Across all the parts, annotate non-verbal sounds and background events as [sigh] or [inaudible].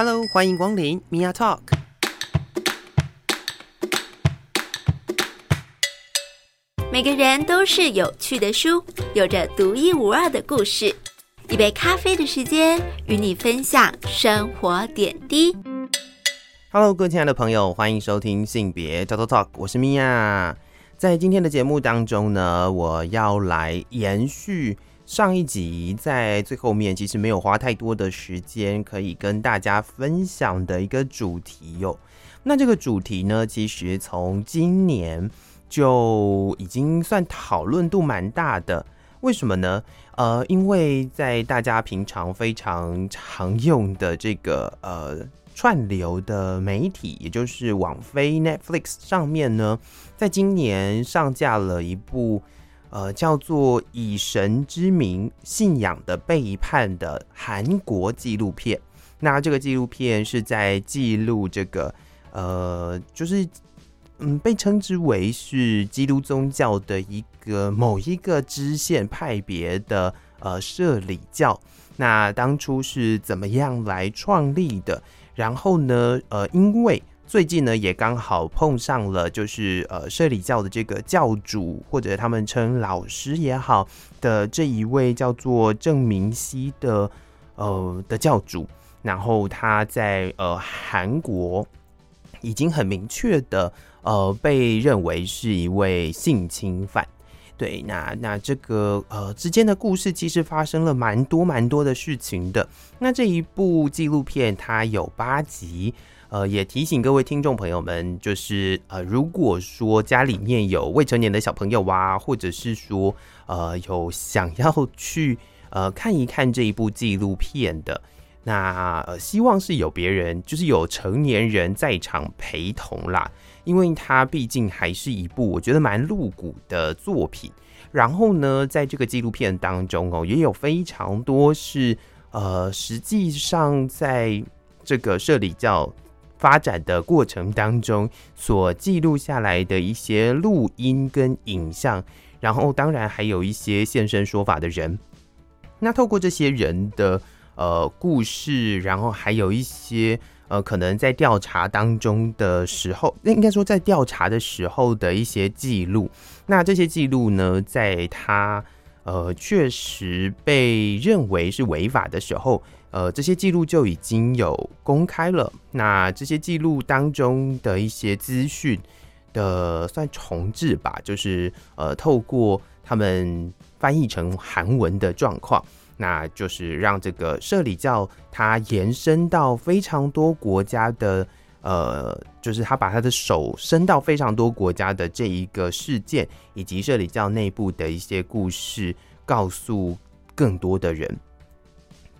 Hello，欢迎光临 Mia Talk。每个人都是有趣的书，有着独一无二的故事。一杯咖啡的时间，与你分享生活点滴。Hello，各位亲爱的朋友，欢迎收听性别偷偷 Talk，我是 Mia。在今天的节目当中呢，我要来延续。上一集在最后面，其实没有花太多的时间可以跟大家分享的一个主题哟。那这个主题呢，其实从今年就已经算讨论度蛮大的。为什么呢？呃，因为在大家平常非常常用的这个呃串流的媒体，也就是网飞 Netflix 上面呢，在今年上架了一部。呃，叫做《以神之名：信仰的背叛》的韩国纪录片。那这个纪录片是在记录这个呃，就是嗯，被称之为是基督宗教的一个某一个支线派别的呃社理教。那当初是怎么样来创立的？然后呢，呃，因为最近呢，也刚好碰上了，就是呃，社理教的这个教主，或者他们称老师也好的这一位叫做郑明熙的呃的教主，然后他在呃韩国已经很明确的呃被认为是一位性侵犯。对，那那这个呃之间的故事其实发生了蛮多蛮多的事情的。那这一部纪录片它有八集。呃，也提醒各位听众朋友们，就是呃，如果说家里面有未成年的小朋友啊，或者是说呃有想要去呃看一看这一部纪录片的，那呃希望是有别人，就是有成年人在场陪同啦，因为它毕竟还是一部我觉得蛮露骨的作品。然后呢，在这个纪录片当中哦，也有非常多是呃，实际上在这个社里教。发展的过程当中所记录下来的一些录音跟影像，然后当然还有一些现身说法的人。那透过这些人的呃故事，然后还有一些呃可能在调查当中的时候，那应该说在调查的时候的一些记录。那这些记录呢，在他呃确实被认为是违法的时候。呃，这些记录就已经有公开了。那这些记录当中的一些资讯的算重置吧，就是呃，透过他们翻译成韩文的状况，那就是让这个社理教它延伸到非常多国家的，呃，就是他把他的手伸到非常多国家的这一个事件，以及社理教内部的一些故事，告诉更多的人。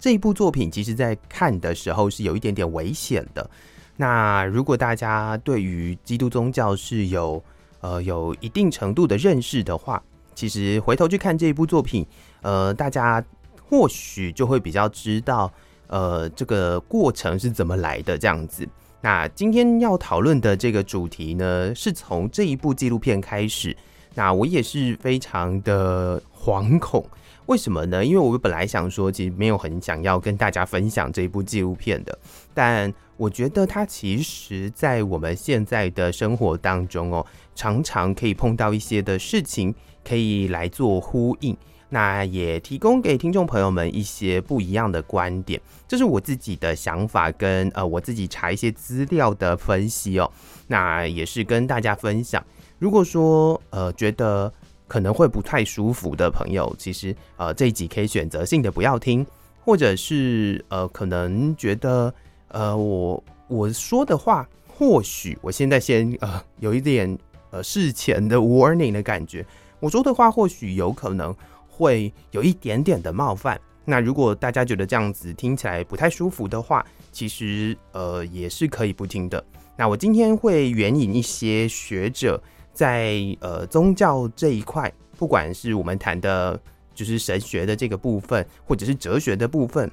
这一部作品，其实在看的时候是有一点点危险的。那如果大家对于基督宗教是有呃有一定程度的认识的话，其实回头去看这一部作品，呃，大家或许就会比较知道呃这个过程是怎么来的这样子。那今天要讨论的这个主题呢，是从这一部纪录片开始。那我也是非常的惶恐。为什么呢？因为我本来想说，其实没有很想要跟大家分享这一部纪录片的，但我觉得它其实，在我们现在的生活当中哦，常常可以碰到一些的事情，可以来做呼应。那也提供给听众朋友们一些不一样的观点，这是我自己的想法跟呃我自己查一些资料的分析哦。那也是跟大家分享。如果说呃觉得。可能会不太舒服的朋友，其实呃这一集可以选择性的不要听，或者是呃可能觉得呃我我说的话，或许我现在先呃有一点呃事前的 warning 的感觉，我说的话或许有可能会有一点点的冒犯。那如果大家觉得这样子听起来不太舒服的话，其实呃也是可以不听的。那我今天会援引一些学者。在呃宗教这一块，不管是我们谈的，就是神学的这个部分，或者是哲学的部分，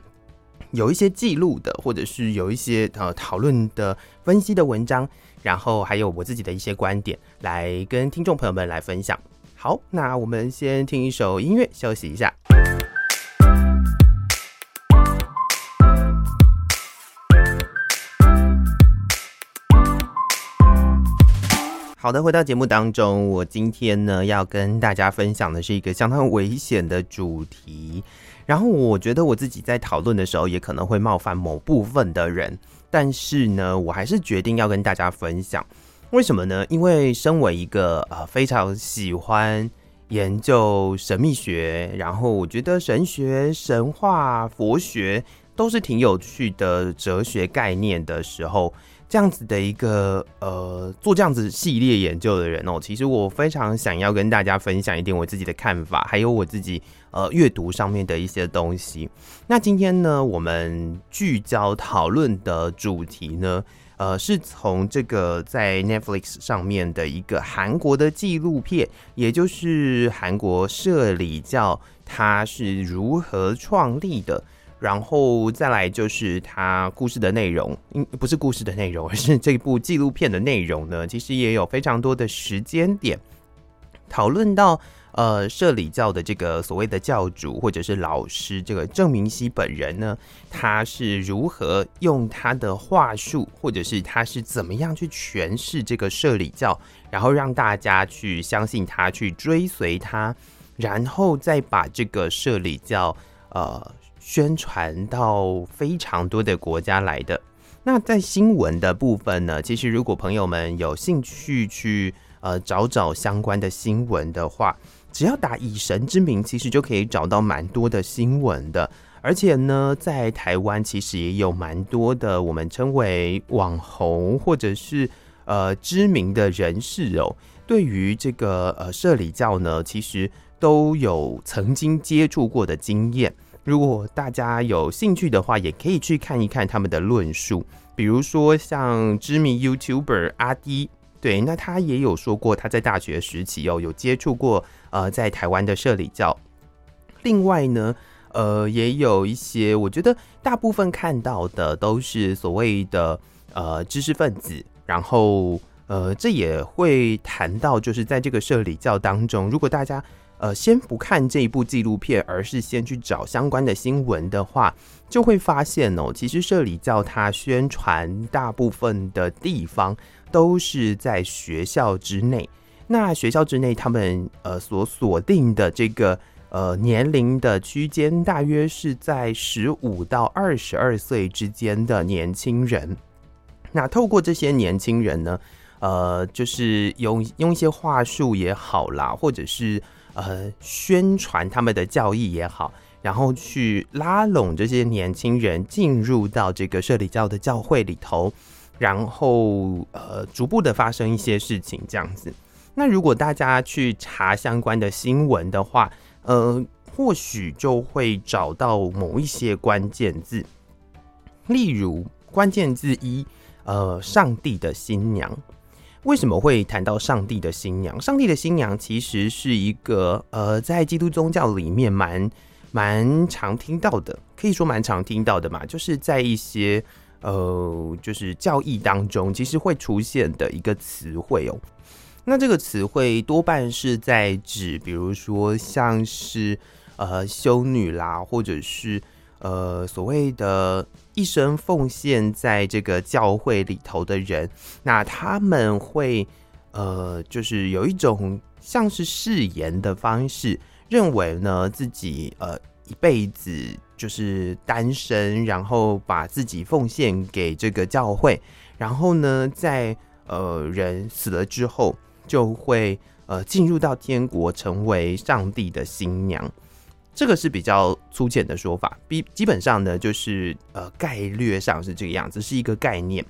有一些记录的，或者是有一些呃讨论的、分析的文章，然后还有我自己的一些观点，来跟听众朋友们来分享。好，那我们先听一首音乐，休息一下。好的，回到节目当中，我今天呢要跟大家分享的是一个相当危险的主题。然后我觉得我自己在讨论的时候，也可能会冒犯某部分的人，但是呢，我还是决定要跟大家分享。为什么呢？因为身为一个呃非常喜欢研究神秘学，然后我觉得神学、神话、佛学都是挺有趣的哲学概念的时候。这样子的一个呃，做这样子系列研究的人哦，其实我非常想要跟大家分享一点我自己的看法，还有我自己呃阅读上面的一些东西。那今天呢，我们聚焦讨论的主题呢，呃，是从这个在 Netflix 上面的一个韩国的纪录片，也就是韩国社理教它是如何创立的。然后再来就是它故事的内容，嗯，不是故事的内容，而 [laughs] 是这部纪录片的内容呢。其实也有非常多的时间点讨论到，呃，社理教的这个所谓的教主或者是老师，这个郑明熙本人呢，他是如何用他的话术，或者是他是怎么样去诠释这个摄理教，然后让大家去相信他，去追随他，然后再把这个摄理教，呃。宣传到非常多的国家来的。那在新闻的部分呢，其实如果朋友们有兴趣去呃找找相关的新闻的话，只要打以神之名，其实就可以找到蛮多的新闻的。而且呢，在台湾其实也有蛮多的我们称为网红或者是呃知名的人士哦，对于这个呃社理教呢，其实都有曾经接触过的经验。如果大家有兴趣的话，也可以去看一看他们的论述。比如说，像知名 YouTuber 阿滴，对，那他也有说过他在大学时期哦，有接触过呃，在台湾的社理教。另外呢，呃，也有一些，我觉得大部分看到的都是所谓的呃知识分子。然后呃，这也会谈到，就是在这个社理教当中，如果大家。呃，先不看这一部纪录片，而是先去找相关的新闻的话，就会发现哦，其实社里教他宣传大部分的地方都是在学校之内。那学校之内，他们呃所锁定的这个呃年龄的区间，大约是在十五到二十二岁之间的年轻人。那透过这些年轻人呢，呃，就是用用一些话术也好啦，或者是。呃，宣传他们的教义也好，然后去拉拢这些年轻人进入到这个社理教的教会里头，然后呃，逐步的发生一些事情这样子。那如果大家去查相关的新闻的话，呃，或许就会找到某一些关键字，例如关键字一，呃，上帝的新娘。为什么会谈到上帝的新娘？上帝的新娘其实是一个呃，在基督宗教里面蛮蛮常听到的，可以说蛮常听到的嘛。就是在一些呃，就是教义当中，其实会出现的一个词汇哦。那这个词汇多半是在指，比如说像是呃修女啦，或者是呃所谓的。一生奉献在这个教会里头的人，那他们会呃，就是有一种像是誓言的方式，认为呢自己呃一辈子就是单身，然后把自己奉献给这个教会，然后呢在呃人死了之后，就会呃进入到天国，成为上帝的新娘。这个是比较粗浅的说法，比基本上呢，就是呃概略上是这个样子，是一个概念。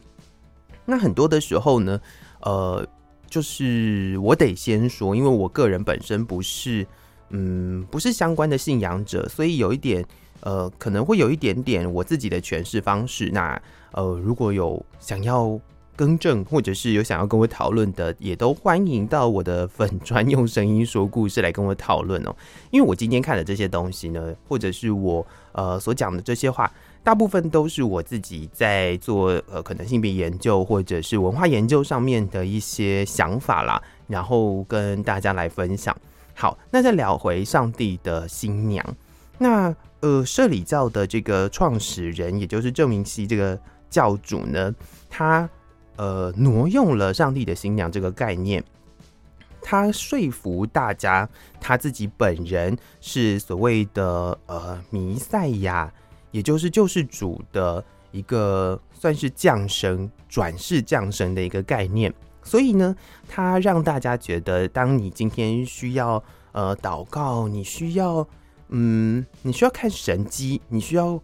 那很多的时候呢，呃，就是我得先说，因为我个人本身不是嗯不是相关的信仰者，所以有一点呃可能会有一点点我自己的诠释方式。那呃如果有想要。更正，或者是有想要跟我讨论的，也都欢迎到我的粉专用声音说故事来跟我讨论哦。因为我今天看的这些东西呢，或者是我呃所讲的这些话，大部分都是我自己在做呃可能性别研究或者是文化研究上面的一些想法啦，然后跟大家来分享。好，那再聊回上帝的新娘，那呃社理教的这个创始人，也就是郑明析这个教主呢，他。呃挪用了上帝的新娘这个概念，他说服大家他自己本人是所谓的呃弥赛亚，也就是救世主的一个算是降生转世降生的一个概念。所以呢，他让大家觉得，当你今天需要呃祷告，你需要嗯，你需要看神迹，你需要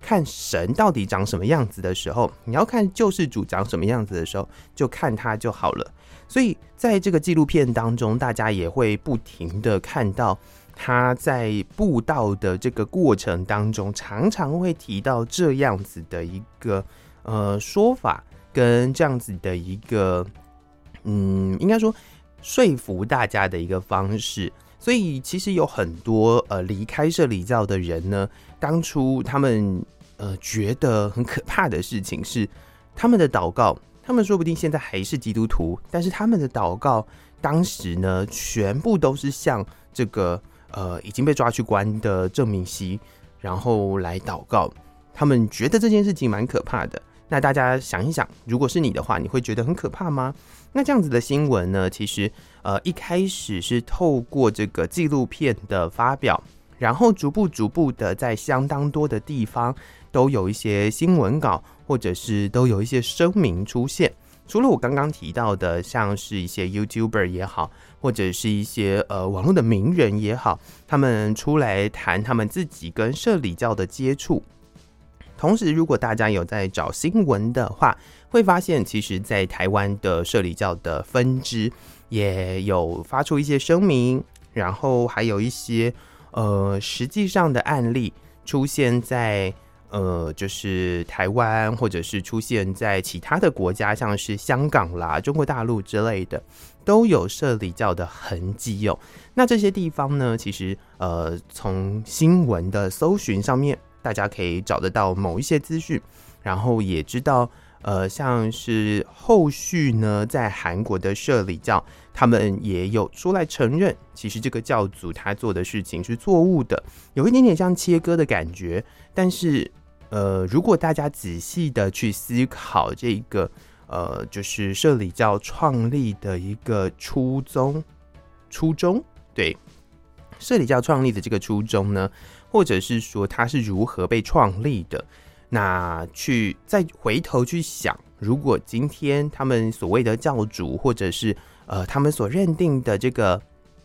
看神到底长什么样子的时候，你要看救世主长什么样子的时候，就看他就好了。所以在这个纪录片当中，大家也会不停的看到他在布道的这个过程当中，常常会提到这样子的一个呃说法，跟这样子的一个。嗯，应该说说服大家的一个方式，所以其实有很多呃离开摄理教的人呢，当初他们呃觉得很可怕的事情是，他们的祷告，他们说不定现在还是基督徒，但是他们的祷告当时呢，全部都是向这个呃已经被抓去关的郑明熙，然后来祷告，他们觉得这件事情蛮可怕的。那大家想一想，如果是你的话，你会觉得很可怕吗？那这样子的新闻呢，其实呃一开始是透过这个纪录片的发表，然后逐步逐步的在相当多的地方都有一些新闻稿，或者是都有一些声明出现。除了我刚刚提到的，像是一些 YouTuber 也好，或者是一些呃网络的名人也好，他们出来谈他们自己跟社理教的接触。同时，如果大家有在找新闻的话，会发现，其实，在台湾的摄理教的分支也有发出一些声明，然后还有一些呃实际上的案例出现在呃就是台湾，或者是出现在其他的国家，像是香港啦、中国大陆之类的，都有摄理教的痕迹哦。那这些地方呢，其实呃从新闻的搜寻上面。大家可以找得到某一些资讯，然后也知道，呃，像是后续呢，在韩国的社理教，他们也有出来承认，其实这个教主他做的事情是错误的，有一点点像切割的感觉。但是，呃，如果大家仔细的去思考这个，呃，就是社理教创立的一个初衷，初衷，对，社理教创立的这个初衷呢？或者是说他是如何被创立的？那去再回头去想，如果今天他们所谓的教主，或者是呃他们所认定的这个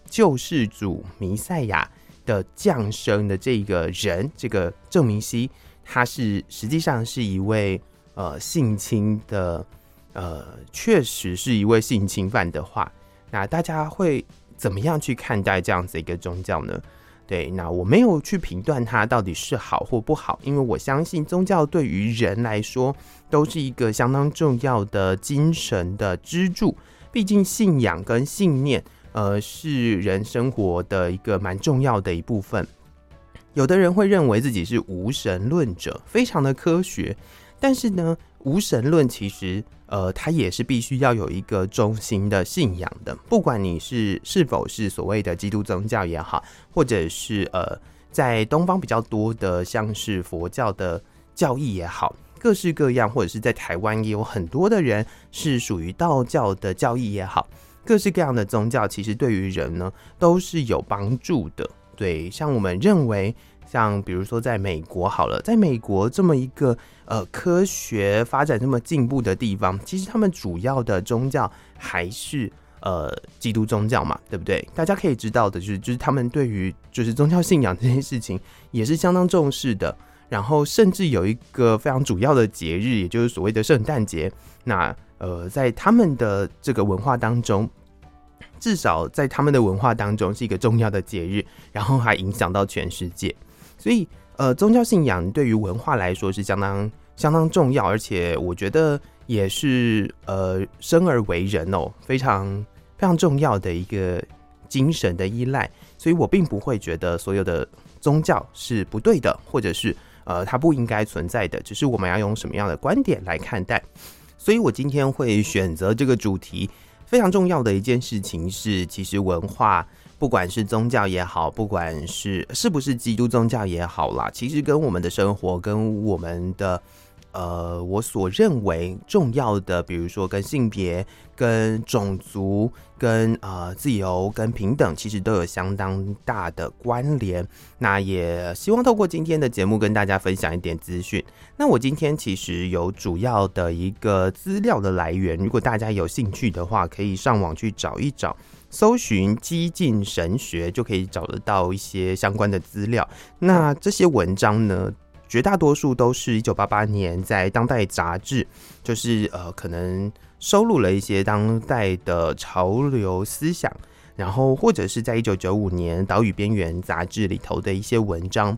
救世主弥赛亚的降生的这个人，这个郑明熙，他是实际上是一位呃性侵的，呃确实是一位性侵犯的话，那大家会怎么样去看待这样子一个宗教呢？对，那我没有去评断它到底是好或不好，因为我相信宗教对于人来说都是一个相当重要的精神的支柱。毕竟信仰跟信念，呃，是人生活的一个蛮重要的一部分。有的人会认为自己是无神论者，非常的科学，但是呢，无神论其实。呃，它也是必须要有一个中心的信仰的，不管你是是否是所谓的基督宗教也好，或者是呃，在东方比较多的像是佛教的教义也好，各式各样，或者是在台湾也有很多的人是属于道教的教义也好，各式各样的宗教其实对于人呢都是有帮助的。对，像我们认为。像比如说，在美国好了，在美国这么一个呃科学发展这么进步的地方，其实他们主要的宗教还是呃基督宗教嘛，对不对？大家可以知道的就是，就是他们对于就是宗教信仰这件事情也是相当重视的。然后甚至有一个非常主要的节日，也就是所谓的圣诞节。那呃，在他们的这个文化当中。至少在他们的文化当中是一个重要的节日，然后还影响到全世界。所以，呃，宗教信仰对于文化来说是相当相当重要，而且我觉得也是呃生而为人哦，非常非常重要的一个精神的依赖。所以我并不会觉得所有的宗教是不对的，或者是呃它不应该存在的，只是我们要用什么样的观点来看待。所以我今天会选择这个主题。非常重要的一件事情是，其实文化，不管是宗教也好，不管是是不是基督宗教也好啦，其实跟我们的生活、跟我们的呃，我所认为重要的，比如说跟性别、跟种族、跟呃自由、跟平等，其实都有相当大的关联。那也希望透过今天的节目跟大家分享一点资讯。那我今天其实有主要的一个资料的来源，如果大家有兴趣的话，可以上网去找一找，搜寻激进神学，就可以找得到一些相关的资料。那这些文章呢，绝大多数都是一九八八年在《当代》杂志，就是呃，可能收录了一些当代的潮流思想，然后或者是在一九九五年《岛屿边缘》杂志里头的一些文章。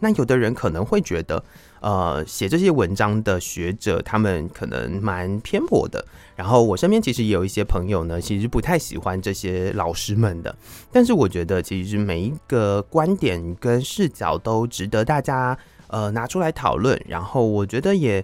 那有的人可能会觉得，呃，写这些文章的学者他们可能蛮偏颇的。然后我身边其实也有一些朋友呢，其实不太喜欢这些老师们的。但是我觉得，其实每一个观点跟视角都值得大家。呃，拿出来讨论，然后我觉得也，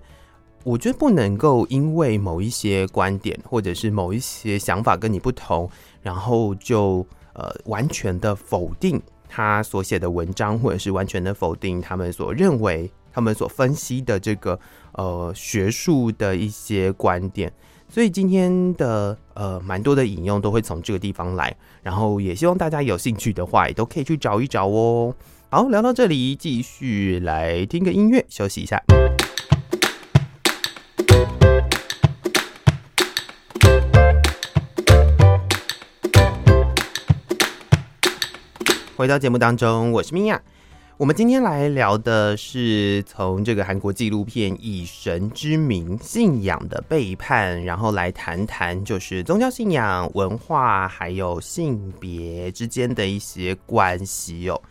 我觉得不能够因为某一些观点或者是某一些想法跟你不同，然后就呃完全的否定他所写的文章，或者是完全的否定他们所认为、他们所分析的这个呃学术的一些观点。所以今天的呃蛮多的引用都会从这个地方来，然后也希望大家有兴趣的话，也都可以去找一找哦。好，聊到这里，继续来听个音乐，休息一下。回到节目当中，我是米娅。我们今天来聊的是从这个韩国纪录片《以神之名：信仰的背叛》，然后来谈谈就是宗教信仰、文化还有性别之间的一些关系哦。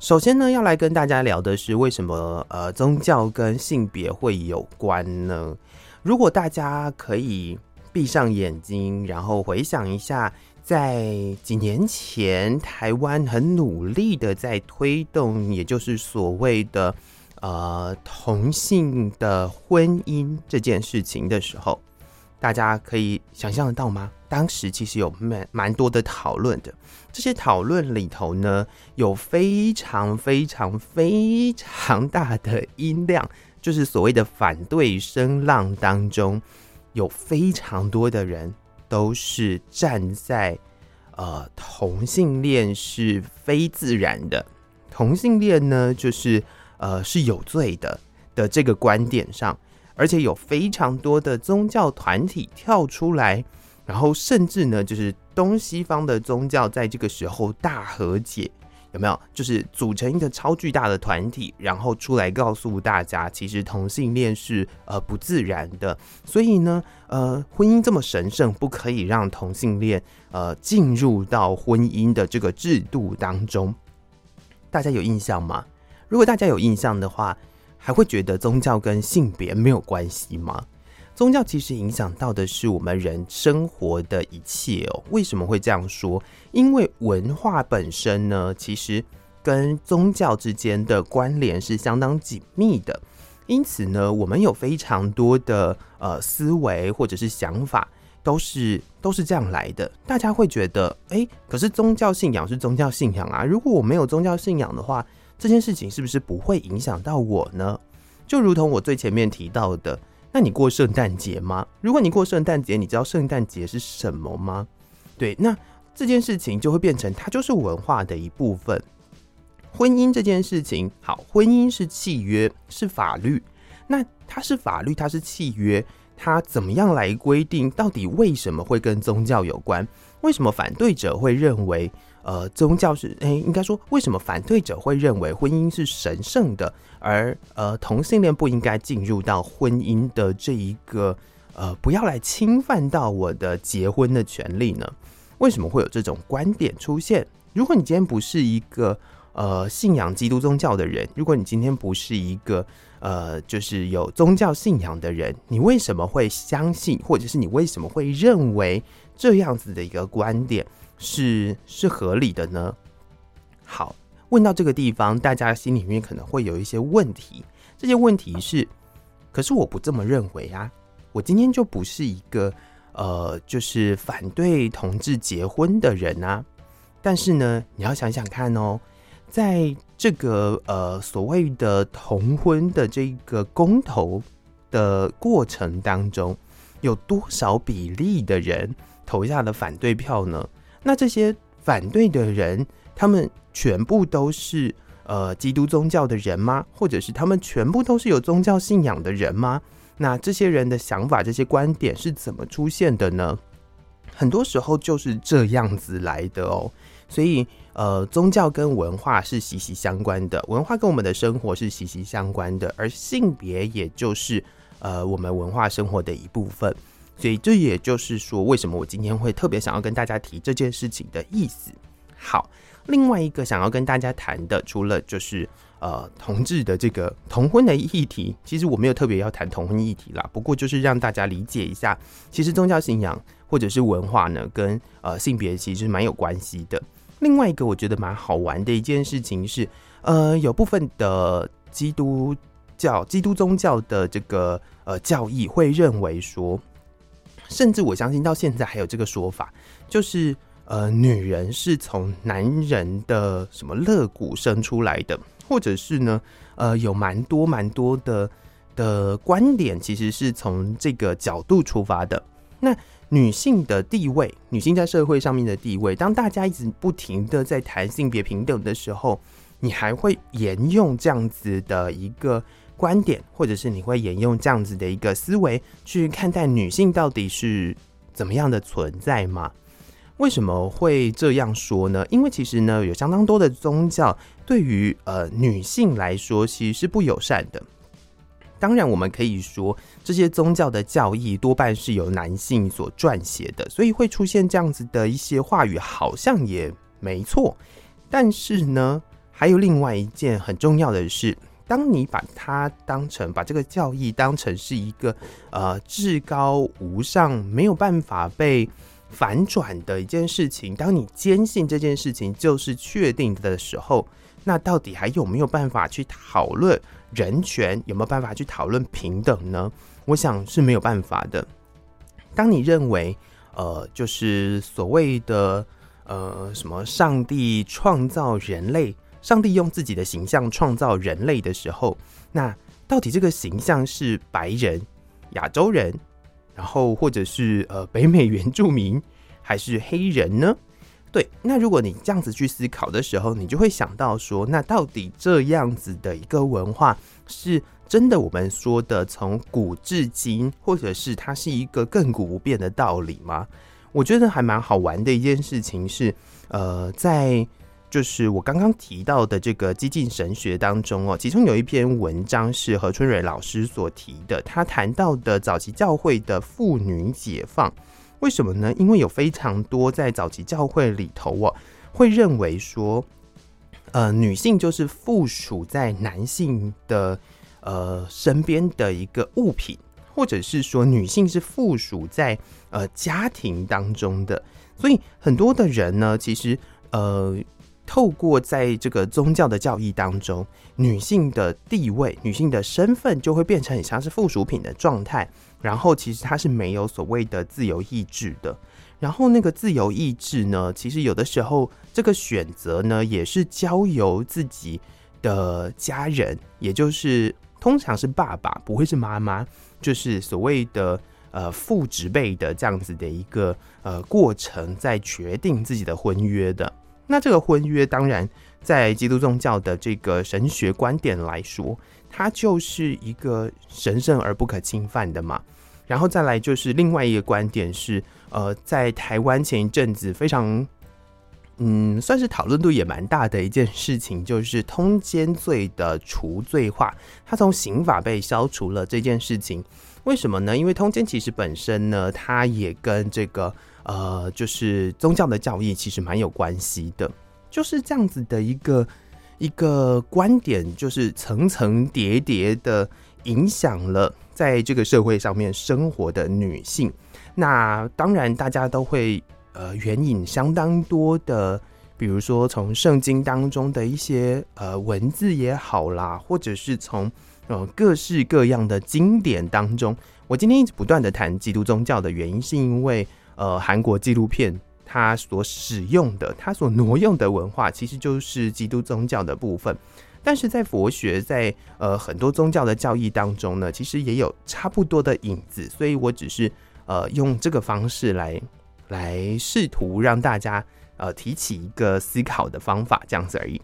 首先呢，要来跟大家聊的是为什么呃宗教跟性别会有关呢？如果大家可以闭上眼睛，然后回想一下，在几年前台湾很努力的在推动，也就是所谓的呃同性的婚姻这件事情的时候，大家可以想象得到吗？当时其实有蛮蛮多的讨论的。这些讨论里头呢，有非常非常非常大的音量，就是所谓的反对声浪当中，有非常多的人都是站在呃同性恋是非自然的，同性恋呢就是呃是有罪的的这个观点上，而且有非常多的宗教团体跳出来。然后甚至呢，就是东西方的宗教在这个时候大和解，有没有？就是组成一个超巨大的团体，然后出来告诉大家，其实同性恋是呃不自然的。所以呢，呃，婚姻这么神圣，不可以让同性恋呃进入到婚姻的这个制度当中。大家有印象吗？如果大家有印象的话，还会觉得宗教跟性别没有关系吗？宗教其实影响到的是我们人生活的一切哦。为什么会这样说？因为文化本身呢，其实跟宗教之间的关联是相当紧密的。因此呢，我们有非常多的呃思维或者是想法，都是都是这样来的。大家会觉得，诶，可是宗教信仰是宗教信仰啊。如果我没有宗教信仰的话，这件事情是不是不会影响到我呢？就如同我最前面提到的。那你过圣诞节吗？如果你过圣诞节，你知道圣诞节是什么吗？对，那这件事情就会变成它就是文化的一部分。婚姻这件事情，好，婚姻是契约，是法律。那它是法律，它是契约，它怎么样来规定？到底为什么会跟宗教有关？为什么反对者会认为？呃，宗教是诶，应该说，为什么反对者会认为婚姻是神圣的，而呃同性恋不应该进入到婚姻的这一个呃，不要来侵犯到我的结婚的权利呢？为什么会有这种观点出现？如果你今天不是一个呃信仰基督宗教的人，如果你今天不是一个呃就是有宗教信仰的人，你为什么会相信，或者是你为什么会认为这样子的一个观点？是是合理的呢？好，问到这个地方，大家心里面可能会有一些问题。这些问题是，可是我不这么认为啊。我今天就不是一个呃，就是反对同志结婚的人啊。但是呢，你要想想看哦，在这个呃所谓的同婚的这个公投的过程当中，有多少比例的人投下了反对票呢？那这些反对的人，他们全部都是呃基督宗教的人吗？或者是他们全部都是有宗教信仰的人吗？那这些人的想法、这些观点是怎么出现的呢？很多时候就是这样子来的哦。所以，呃，宗教跟文化是息息相关的，文化跟我们的生活是息息相关的，而性别也就是呃我们文化生活的一部分。所以，这也就是说，为什么我今天会特别想要跟大家提这件事情的意思。好，另外一个想要跟大家谈的，除了就是呃同志的这个同婚的议题，其实我没有特别要谈同婚议题啦。不过就是让大家理解一下，其实宗教信仰或者是文化呢，跟呃性别其实蛮有关系的。另外一个我觉得蛮好玩的一件事情是，呃，有部分的基督教、基督宗教的这个呃教义会认为说，甚至我相信到现在还有这个说法，就是呃，女人是从男人的什么肋骨生出来的，或者是呢，呃，有蛮多蛮多的的观点，其实是从这个角度出发的。那女性的地位，女性在社会上面的地位，当大家一直不停的在谈性别平等的时候，你还会沿用这样子的一个观点，或者是你会沿用这样子的一个思维去看待女性到底是怎么样的存在吗？为什么会这样说呢？因为其实呢，有相当多的宗教对于呃女性来说，其实是不友善的。当然，我们可以说这些宗教的教义多半是由男性所撰写的，所以会出现这样子的一些话语，好像也没错。但是呢，还有另外一件很重要的事，当你把它当成把这个教义当成是一个呃至高无上、没有办法被反转的一件事情，当你坚信这件事情就是确定的时候，那到底还有没有办法去讨论？人权有没有办法去讨论平等呢？我想是没有办法的。当你认为，呃，就是所谓的呃什么上帝创造人类，上帝用自己的形象创造人类的时候，那到底这个形象是白人、亚洲人，然后或者是呃北美原住民，还是黑人呢？对，那如果你这样子去思考的时候，你就会想到说，那到底这样子的一个文化是真的我们说的从古至今，或者是它是一个亘古不变的道理吗？我觉得还蛮好玩的一件事情是，呃，在就是我刚刚提到的这个激进神学当中哦，其中有一篇文章是何春蕊老师所提的，他谈到的早期教会的妇女解放。为什么呢？因为有非常多在早期教会里头哦，会认为说，呃，女性就是附属在男性的呃身边的一个物品，或者是说女性是附属在呃家庭当中的。所以很多的人呢，其实呃，透过在这个宗教的教义当中，女性的地位、女性的身份就会变成很像是附属品的状态。然后其实它是没有所谓的自由意志的。然后那个自由意志呢，其实有的时候这个选择呢，也是交由自己的家人，也就是通常是爸爸，不会是妈妈，就是所谓的呃父执辈的这样子的一个呃过程，在决定自己的婚约的。那这个婚约，当然在基督宗教的这个神学观点来说，它就是一个神圣而不可侵犯的嘛。然后再来就是另外一个观点是，呃，在台湾前一阵子非常，嗯，算是讨论度也蛮大的一件事情，就是通奸罪的除罪化，它从刑法被消除了这件事情。为什么呢？因为通奸其实本身呢，它也跟这个呃，就是宗教的教义其实蛮有关系的，就是这样子的一个。一个观点就是层层叠叠的影响了在这个社会上面生活的女性。那当然，大家都会呃援引相当多的，比如说从圣经当中的一些呃文字也好啦，或者是从呃各式各样的经典当中。我今天一直不断的谈基督宗教的原因，是因为呃韩国纪录片。它所使用的，它所挪用的文化，其实就是基督宗教的部分。但是在佛学在呃很多宗教的教义当中呢，其实也有差不多的影子，所以我只是呃用这个方式来来试图让大家呃提起一个思考的方法，这样子而已。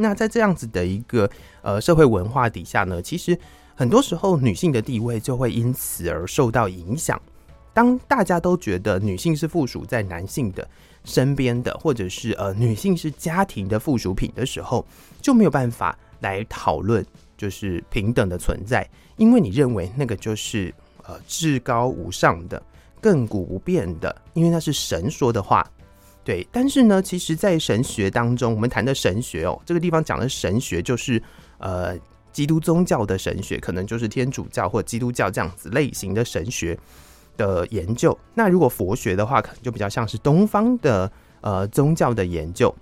那在这样子的一个呃社会文化底下呢，其实很多时候女性的地位就会因此而受到影响。当大家都觉得女性是附属在男性的身边的，或者是呃女性是家庭的附属品的时候，就没有办法来讨论就是平等的存在，因为你认为那个就是呃至高无上的、亘古不变的，因为那是神说的话。对，但是呢，其实，在神学当中，我们谈的神学哦，这个地方讲的神学就是呃基督宗教的神学，可能就是天主教或基督教这样子类型的神学的研究。那如果佛学的话，可能就比较像是东方的呃宗教的研究。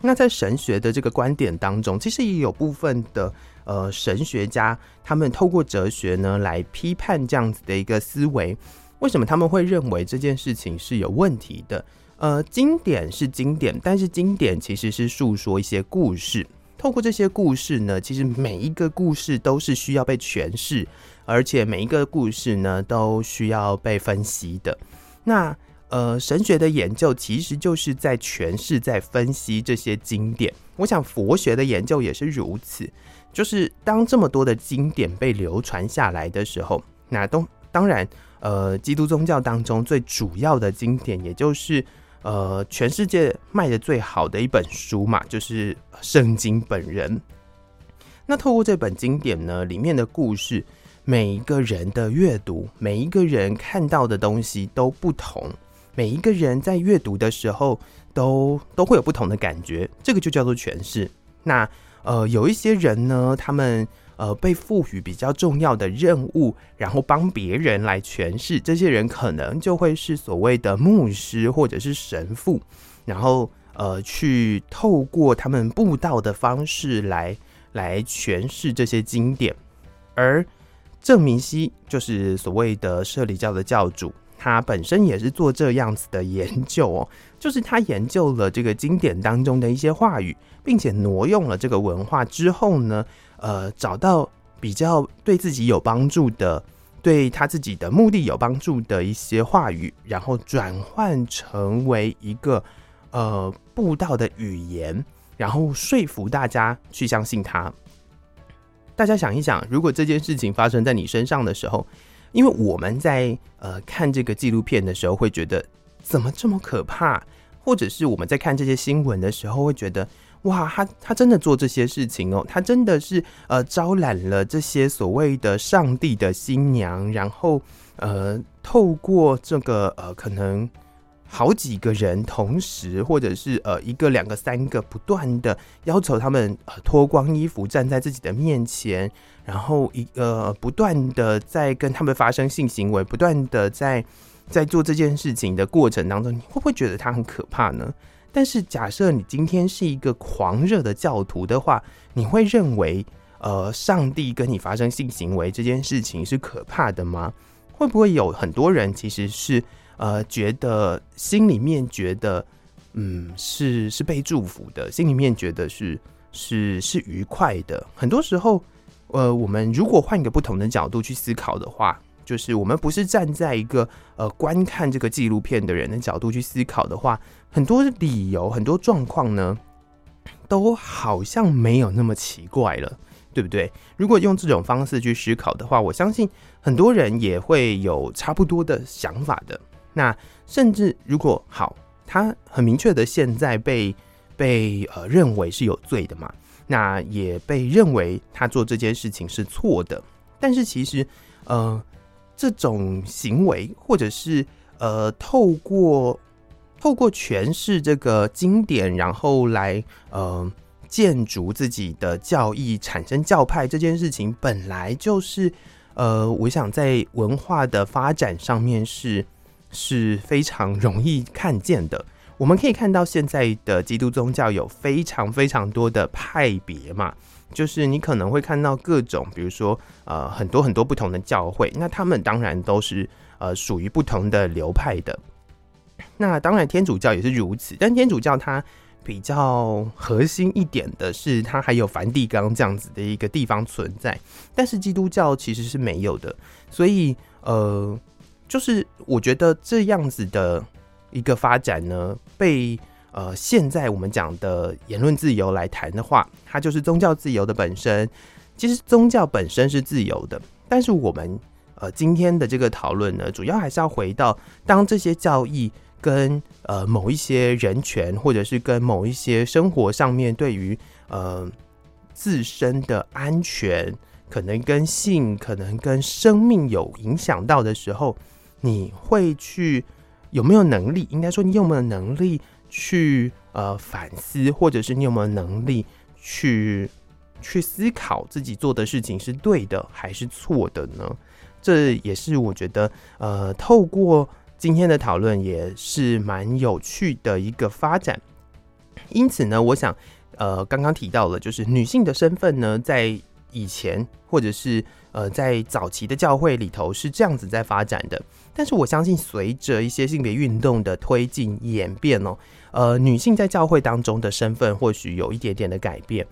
那在神学的这个观点当中，其实也有部分的呃神学家，他们透过哲学呢来批判这样子的一个思维。为什么他们会认为这件事情是有问题的？呃，经典是经典，但是经典其实是诉说一些故事。透过这些故事呢，其实每一个故事都是需要被诠释，而且每一个故事呢都需要被分析的。那呃，神学的研究其实就是在诠释、在分析这些经典。我想佛学的研究也是如此，就是当这么多的经典被流传下来的时候，那都当然，呃，基督宗教当中最主要的经典，也就是。呃，全世界卖的最好的一本书嘛，就是圣经本人。那透过这本经典呢，里面的故事，每一个人的阅读，每一个人看到的东西都不同，每一个人在阅读的时候都都会有不同的感觉，这个就叫做诠释。那呃，有一些人呢，他们。呃，被赋予比较重要的任务，然后帮别人来诠释，这些人可能就会是所谓的牧师或者是神父，然后呃，去透过他们布道的方式来来诠释这些经典。而郑明熙就是所谓的摄理教的教主，他本身也是做这样子的研究哦，就是他研究了这个经典当中的一些话语，并且挪用了这个文化之后呢。呃，找到比较对自己有帮助的，对他自己的目的有帮助的一些话语，然后转换成为一个呃布道的语言，然后说服大家去相信他。大家想一想，如果这件事情发生在你身上的时候，因为我们在呃看这个纪录片的时候会觉得怎么这么可怕，或者是我们在看这些新闻的时候会觉得。哇，他他真的做这些事情哦，他真的是呃招揽了这些所谓的上帝的新娘，然后呃透过这个呃可能好几个人同时，或者是呃一个两个三个不断的要求他们脱光衣服站在自己的面前，然后一、呃、不断的在跟他们发生性行为，不断的在在做这件事情的过程当中，你会不会觉得他很可怕呢？但是，假设你今天是一个狂热的教徒的话，你会认为，呃，上帝跟你发生性行为这件事情是可怕的吗？会不会有很多人其实是，呃，觉得心里面觉得，嗯，是是被祝福的，心里面觉得是是是愉快的。很多时候，呃，我们如果换一个不同的角度去思考的话。就是我们不是站在一个呃观看这个纪录片的人的角度去思考的话，很多理由、很多状况呢，都好像没有那么奇怪了，对不对？如果用这种方式去思考的话，我相信很多人也会有差不多的想法的。那甚至如果好，他很明确的现在被被呃认为是有罪的嘛，那也被认为他做这件事情是错的。但是其实呃。这种行为，或者是呃，透过透过诠释这个经典，然后来呃建筑自己的教义，产生教派这件事情，本来就是呃，我想在文化的发展上面是是非常容易看见的。我们可以看到现在的基督宗教有非常非常多的派别嘛。就是你可能会看到各种，比如说呃很多很多不同的教会，那他们当然都是呃属于不同的流派的。那当然天主教也是如此，但天主教它比较核心一点的是，它还有梵蒂冈这样子的一个地方存在，但是基督教其实是没有的。所以，呃，就是我觉得这样子的一个发展呢，被呃现在我们讲的言论自由来谈的话，它就是宗教自由的本身。其实宗教本身是自由的，但是我们呃今天的这个讨论呢，主要还是要回到当这些教义。跟呃某一些人权，或者是跟某一些生活上面对于呃自身的安全，可能跟性，可能跟生命有影响到的时候，你会去有没有能力？应该说你有没有能力去呃反思，或者是你有没有能力去去思考自己做的事情是对的还是错的呢？这也是我觉得呃透过。今天的讨论也是蛮有趣的一个发展，因此呢，我想，呃，刚刚提到了，就是女性的身份呢，在以前或者是呃在早期的教会里头是这样子在发展的，但是我相信，随着一些性别运动的推进演变哦，呃，女性在教会当中的身份或许有一点点的改变，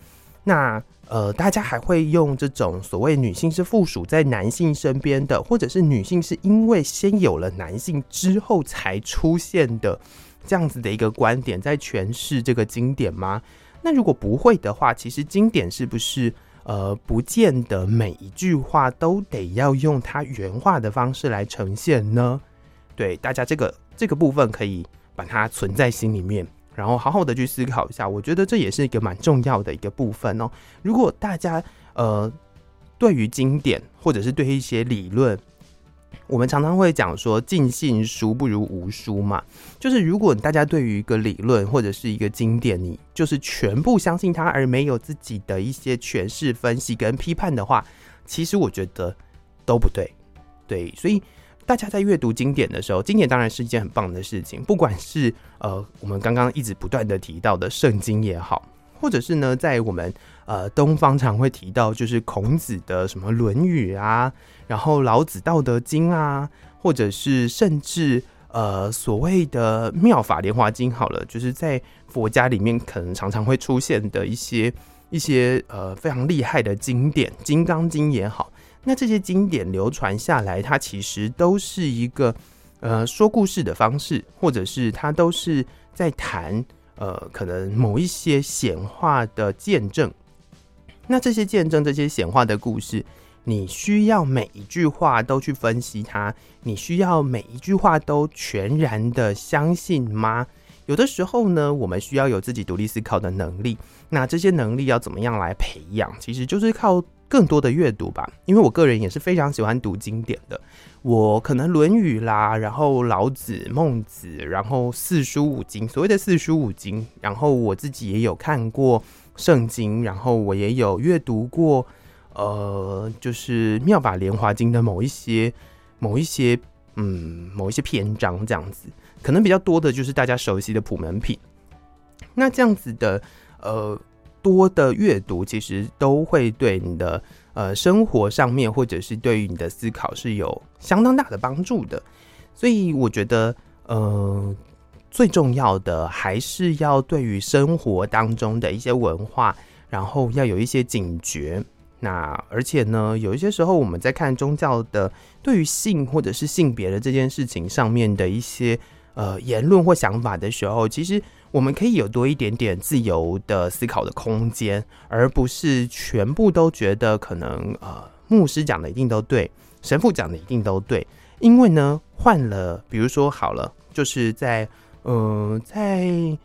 那。呃，大家还会用这种所谓女性是附属在男性身边的，或者是女性是因为先有了男性之后才出现的这样子的一个观点，在诠释这个经典吗？那如果不会的话，其实经典是不是呃，不见得每一句话都得要用它原话的方式来呈现呢？对，大家这个这个部分可以把它存在心里面。然后好好的去思考一下，我觉得这也是一个蛮重要的一个部分哦。如果大家呃对于经典或者是对一些理论，我们常常会讲说“尽信书不如无书”嘛，就是如果大家对于一个理论或者是一个经典，你就是全部相信它而没有自己的一些诠释、分析跟批判的话，其实我觉得都不对。对，所以。大家在阅读经典的时候，经典当然是一件很棒的事情。不管是呃，我们刚刚一直不断的提到的圣经也好，或者是呢，在我们呃东方常会提到，就是孔子的什么《论语》啊，然后老子《道德经》啊，或者是甚至呃所谓的《妙法莲华经》好了，就是在佛家里面可能常常会出现的一些一些呃非常厉害的经典，《金刚经》也好。那这些经典流传下来，它其实都是一个呃说故事的方式，或者是它都是在谈呃可能某一些显化的见证。那这些见证、这些显化的故事，你需要每一句话都去分析它，你需要每一句话都全然的相信吗？有的时候呢，我们需要有自己独立思考的能力。那这些能力要怎么样来培养？其实就是靠。更多的阅读吧，因为我个人也是非常喜欢读经典的。我可能《论语》啦，然后老子、孟子，然后四书五经，所谓的四书五经，然后我自己也有看过圣经，然后我也有阅读过，呃，就是《妙法莲华经》的某一些、某一些，嗯，某一些篇章这样子。可能比较多的就是大家熟悉的普门品。那这样子的，呃。多的阅读其实都会对你的呃生活上面，或者是对于你的思考是有相当大的帮助的。所以我觉得，呃，最重要的还是要对于生活当中的一些文化，然后要有一些警觉。那而且呢，有一些时候我们在看宗教的对于性或者是性别的这件事情上面的一些呃言论或想法的时候，其实。我们可以有多一点点自由的思考的空间，而不是全部都觉得可能呃牧师讲的一定都对，神父讲的一定都对。因为呢，换了，比如说好了，就是在呃在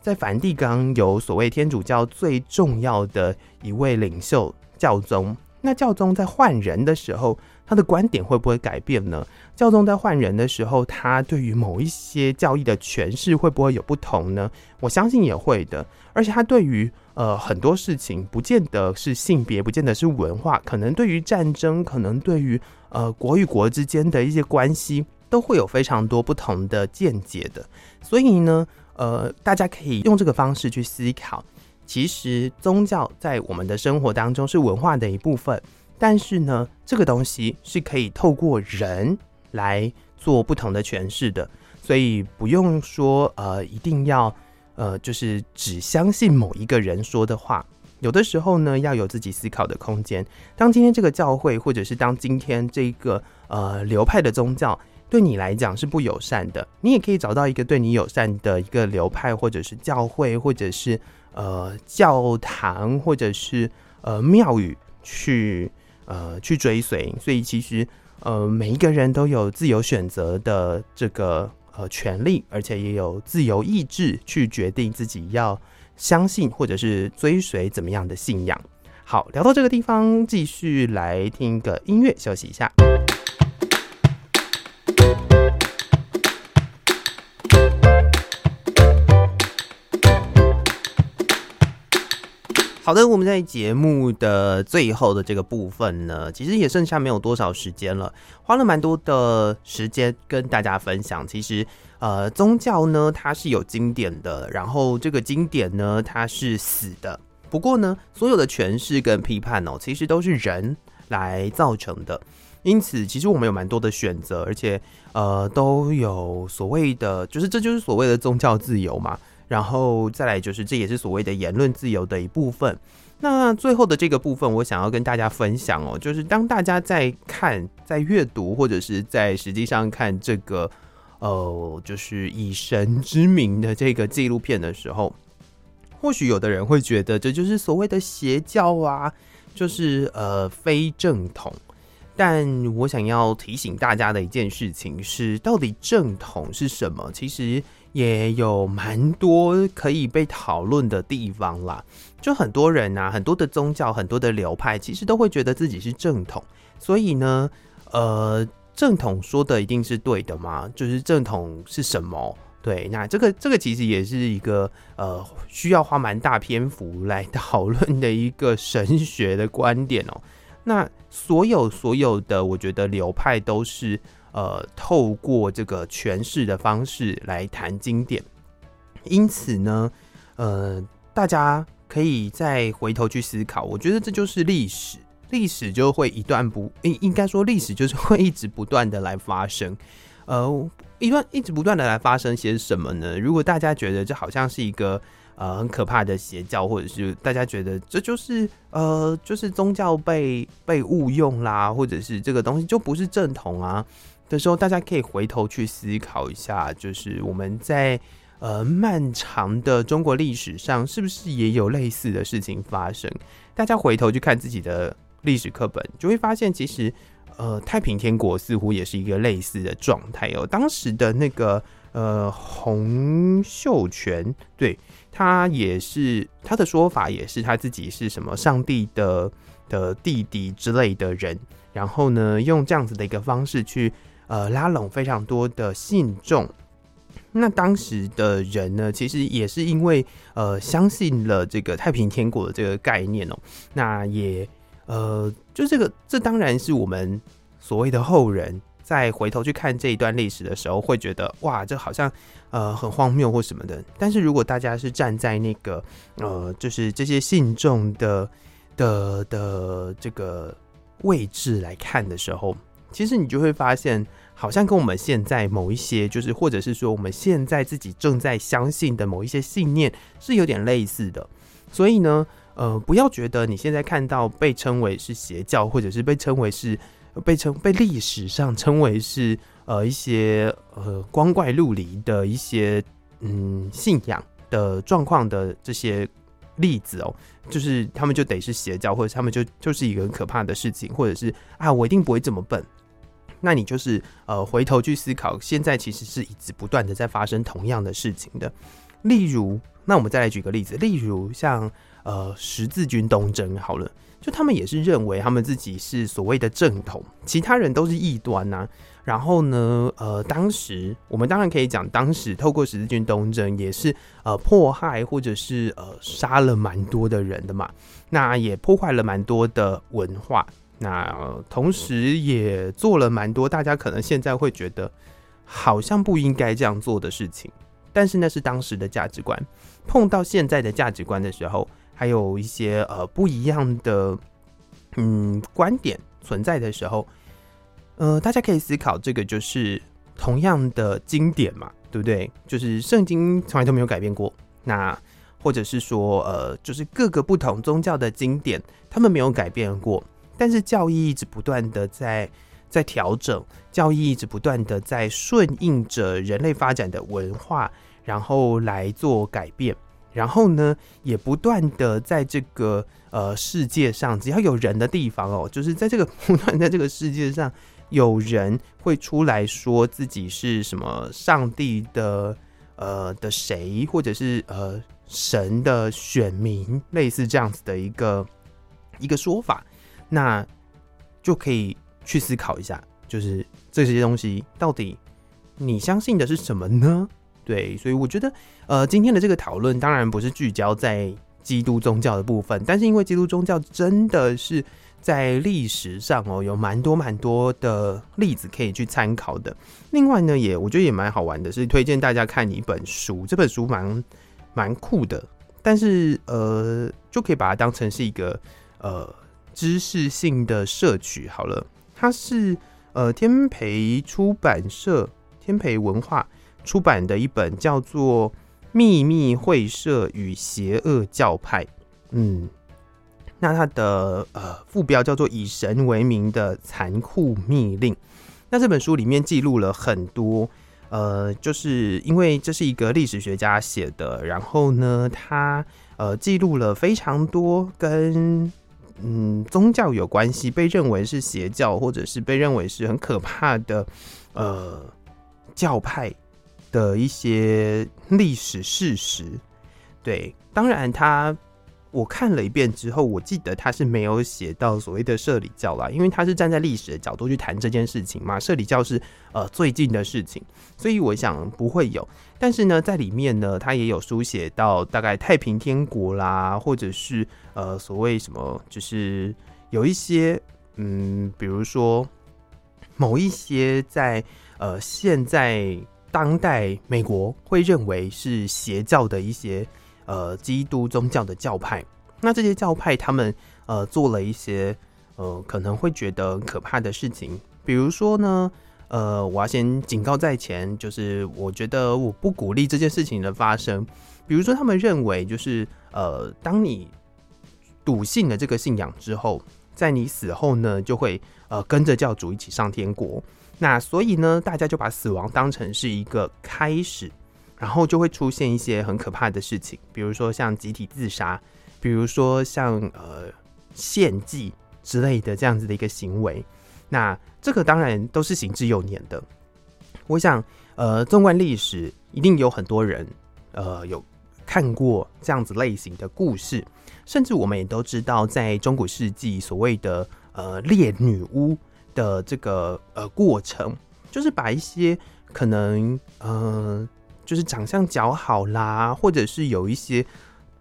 在梵蒂冈有所谓天主教最重要的一位领袖教宗，那教宗在换人的时候，他的观点会不会改变呢？教宗在换人的时候，他对于某一些教义的诠释会不会有不同呢？我相信也会的。而且他对于呃很多事情，不见得是性别，不见得是文化，可能对于战争，可能对于呃国与国之间的一些关系，都会有非常多不同的见解的。所以呢，呃，大家可以用这个方式去思考。其实宗教在我们的生活当中是文化的一部分。但是呢，这个东西是可以透过人来做不同的诠释的，所以不用说呃，一定要呃，就是只相信某一个人说的话。有的时候呢，要有自己思考的空间。当今天这个教会，或者是当今天这个呃流派的宗教对你来讲是不友善的，你也可以找到一个对你友善的一个流派，或者是教会，或者是呃教堂，或者是呃庙宇去呃去追随。所以其实呃每一个人都有自由选择的这个呃权利，而且也有自由意志去决定自己要。相信或者是追随怎么样的信仰？好，聊到这个地方，继续来听个音乐，休息一下。好的，我们在节目的最后的这个部分呢，其实也剩下没有多少时间了，花了蛮多的时间跟大家分享。其实，呃，宗教呢，它是有经典的，然后这个经典呢，它是死的。不过呢，所有的诠释跟批判哦，其实都是人来造成的。因此，其实我们有蛮多的选择，而且呃，都有所谓的，就是这就是所谓的宗教自由嘛。然后再来就是，这也是所谓的言论自由的一部分。那最后的这个部分，我想要跟大家分享哦，就是当大家在看、在阅读，或者是在实际上看这个，呃，就是以神之名的这个纪录片的时候，或许有的人会觉得这就是所谓的邪教啊，就是呃非正统。但我想要提醒大家的一件事情是，到底正统是什么？其实。也有蛮多可以被讨论的地方啦，就很多人啊，很多的宗教，很多的流派，其实都会觉得自己是正统，所以呢，呃，正统说的一定是对的吗？就是正统是什么？对，那这个这个其实也是一个呃需要花蛮大篇幅来讨论的一个神学的观点哦。那所有所有的，我觉得流派都是。呃，透过这个诠释的方式来谈经典，因此呢，呃，大家可以再回头去思考。我觉得这就是历史，历史就会一段不应应该说历史就是会一直不断的来发生。呃，一段一直不断的来发生些什么呢？如果大家觉得这好像是一个呃很可怕的邪教，或者是大家觉得这就是呃就是宗教被被误用啦，或者是这个东西就不是正统啊。的时候，大家可以回头去思考一下，就是我们在呃漫长的中国历史上，是不是也有类似的事情发生？大家回头去看自己的历史课本，就会发现，其实呃太平天国似乎也是一个类似的状态哦。当时的那个呃洪秀全，对，他也是他的说法，也是他自己是什么上帝的的弟弟之类的人，然后呢，用这样子的一个方式去。呃，拉拢非常多的信众。那当时的人呢，其实也是因为呃相信了这个太平天国的这个概念哦。那也呃，就这个，这当然是我们所谓的后人在回头去看这一段历史的时候，会觉得哇，这好像呃很荒谬或什么的。但是如果大家是站在那个呃，就是这些信众的的的这个位置来看的时候，其实你就会发现，好像跟我们现在某一些，就是或者是说我们现在自己正在相信的某一些信念是有点类似的。所以呢，呃，不要觉得你现在看到被称为是邪教，或者是被称为是被称被历史上称为是呃一些呃光怪陆离的一些嗯信仰的状况的这些例子哦，就是他们就得是邪教，或者他们就就是一个很可怕的事情，或者是啊，我一定不会这么笨。那你就是呃回头去思考，现在其实是一直不断的在发生同样的事情的。例如，那我们再来举个例子，例如像呃十字军东征好了，就他们也是认为他们自己是所谓的正统，其他人都是异端呐、然后呢，呃，当时我们当然可以讲，当时透过十字军东征也是呃迫害或者是呃杀了蛮多的人的嘛，那也破坏了蛮多的文化。那同时也做了蛮多大家可能现在会觉得好像不应该这样做的事情，但是那是当时的价值观。碰到现在的价值观的时候，还有一些呃不一样的嗯观点存在的时候，呃，大家可以思考，这个就是同样的经典嘛，对不对？就是圣经从来都没有改变过。那或者是说，呃，就是各个不同宗教的经典，他们没有改变过，但是教义一直不断的在在调整，教义一直不断的在顺应着人类发展的文化，然后来做改变。然后呢，也不断的在这个呃世界上，只要有人的地方哦，就是在这个不断在这个世界上，有人会出来说自己是什么上帝的呃的谁，或者是呃神的选民，类似这样子的一个一个说法，那就可以去思考一下，就是这些东西到底你相信的是什么呢？对，所以我觉得，呃，今天的这个讨论当然不是聚焦在基督宗教的部分，但是因为基督宗教真的是在历史上哦，有蛮多蛮多的例子可以去参考的。另外呢，也我觉得也蛮好玩的，是推荐大家看一本书，这本书蛮蛮酷的，但是呃，就可以把它当成是一个呃知识性的摄取好了。它是呃天培出版社、天培文化。出版的一本叫做《秘密会社与邪恶教派》，嗯，那它的呃副标叫做“以神为名的残酷密令”。那这本书里面记录了很多，呃，就是因为这是一个历史学家写的，然后呢，他呃记录了非常多跟嗯宗教有关系，被认为是邪教或者是被认为是很可怕的呃教派。的一些历史事实，对，当然他我看了一遍之后，我记得他是没有写到所谓的社理教啦，因为他是站在历史的角度去谈这件事情嘛。社理教是呃最近的事情，所以我想不会有。但是呢，在里面呢，他也有书写到大概太平天国啦，或者是呃所谓什么，就是有一些嗯，比如说某一些在呃现在。当代美国会认为是邪教的一些呃基督宗教的教派，那这些教派他们呃做了一些呃可能会觉得可怕的事情，比如说呢，呃我要先警告在前，就是我觉得我不鼓励这件事情的发生。比如说他们认为就是呃当你笃信了这个信仰之后，在你死后呢就会呃跟着教主一起上天国。那所以呢，大家就把死亡当成是一个开始，然后就会出现一些很可怕的事情，比如说像集体自杀，比如说像呃献祭之类的这样子的一个行为。那这个当然都是行之有年的。我想，呃，纵观历史，一定有很多人呃有看过这样子类型的故事，甚至我们也都知道，在中古世纪所谓的呃猎女巫。的这个呃过程，就是把一些可能呃，就是长相姣好啦，或者是有一些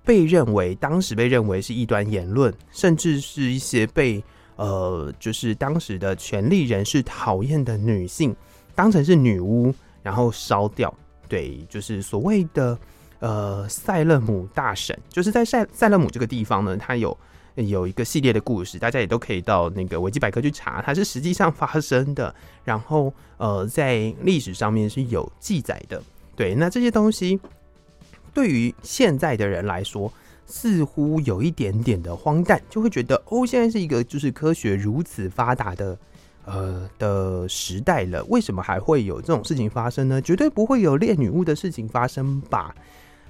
被认为当时被认为是异端言论，甚至是一些被呃，就是当时的权力人士讨厌的女性，当成是女巫，然后烧掉。对，就是所谓的呃塞勒姆大神，就是在塞塞勒姆这个地方呢，它有。有一个系列的故事，大家也都可以到那个维基百科去查，它是实际上发生的，然后呃，在历史上面是有记载的。对，那这些东西对于现在的人来说，似乎有一点点的荒诞，就会觉得哦，现在是一个就是科学如此发达的呃的时代了，为什么还会有这种事情发生呢？绝对不会有恋女巫的事情发生吧？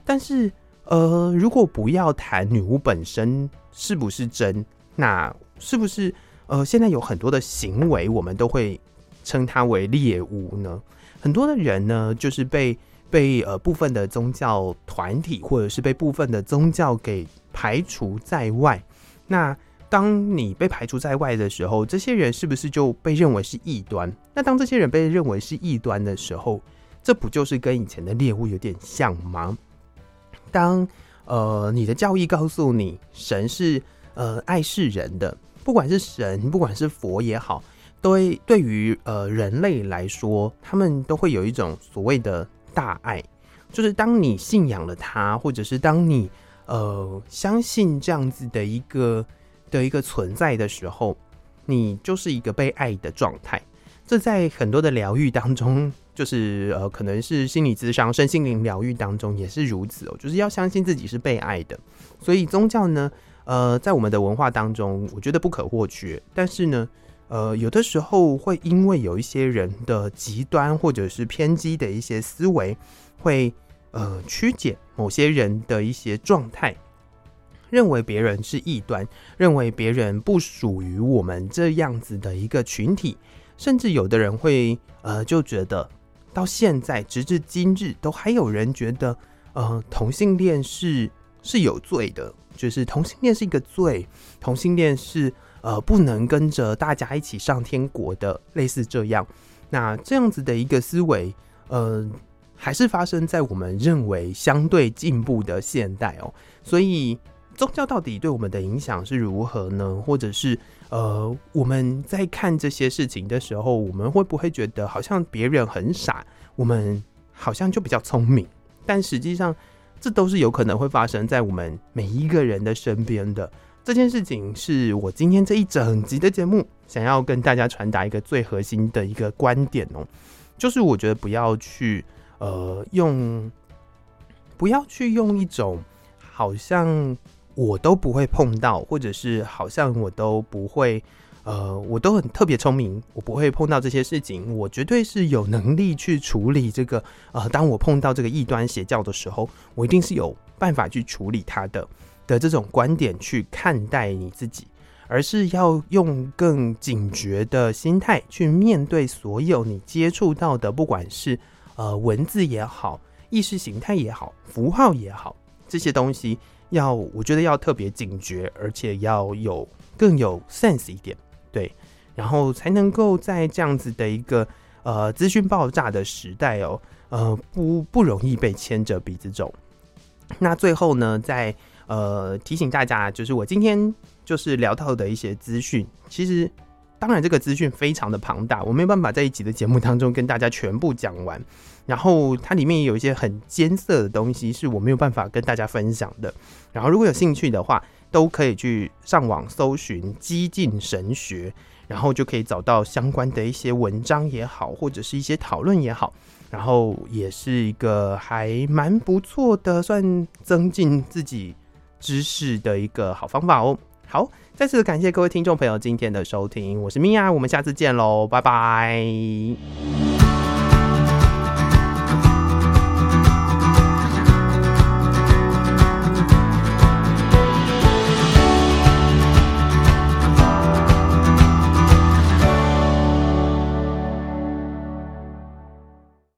但是。呃，如果不要谈女巫本身是不是真，那是不是呃，现在有很多的行为，我们都会称它为猎巫呢？很多的人呢，就是被被呃部分的宗教团体，或者是被部分的宗教给排除在外。那当你被排除在外的时候，这些人是不是就被认为是异端？那当这些人被认为是异端的时候，这不就是跟以前的猎巫有点像吗？当呃你的教义告诉你神是呃爱世人的，不管是神，不管是佛也好，都会对于呃人类来说，他们都会有一种所谓的大爱，就是当你信仰了他，或者是当你呃相信这样子的一个的一个存在的时候，你就是一个被爱的状态。这在很多的疗愈当中就是呃，可能是心理咨商、身心灵疗愈当中也是如此哦，就是要相信自己是被爱的。所以宗教呢，呃，在我们的文化当中，我觉得不可或缺。但是呢，呃，有的时候会因为有一些人的极端或者是偏激的一些思维，会呃曲解某些人的一些状态。认为别人是异端，认为别人不属于我们这样子的一个群体，甚至有的人会呃就觉得，到现在直至今日都还有人觉得，呃同性恋是是有罪的，就是同性恋是一个罪，同性恋是呃不能跟着大家一起上天国的，类似这样。那这样子的一个思维，呃，还是发生在我们认为相对进步的现代哦，所以。宗教到底对我们的影响是如何呢？或者是呃，我们在看这些事情的时候，我们会不会觉得好像别人很傻，我们好像就比较聪明？但实际上，这都是有可能会发生在我们每一个人的身边的。这件事情是我今天这一整集的节目想要跟大家传达一个最核心的一个观点哦，就是我觉得不要去呃用，不要去用一种好像。我都不会碰到，或者是好像我都不会，呃，我都很特别聪明，我不会碰到这些事情。我绝对是有能力去处理这个，呃，当我碰到这个异端邪教的时候，我一定是有办法去处理它的的这种观点去看待你自己，而是要用更警觉的心态去面对所有你接触到的，不管是呃文字也好，意识形态也好，符号也好，这些东西。要我觉得要特别警觉，而且要有更有 sense 一点，对，然后才能够在这样子的一个呃资讯爆炸的时代哦，呃不不容易被牵着鼻子走。那最后呢，再呃提醒大家，就是我今天就是聊到的一些资讯，其实当然这个资讯非常的庞大，我没有办法在一集的节目当中跟大家全部讲完。然后它里面也有一些很艰涩的东西，是我没有办法跟大家分享的。然后如果有兴趣的话，都可以去上网搜寻“激进神学”，然后就可以找到相关的一些文章也好，或者是一些讨论也好。然后也是一个还蛮不错的，算增进自己知识的一个好方法哦。好，再次感谢各位听众朋友今天的收听，我是米娅，我们下次见喽，拜拜。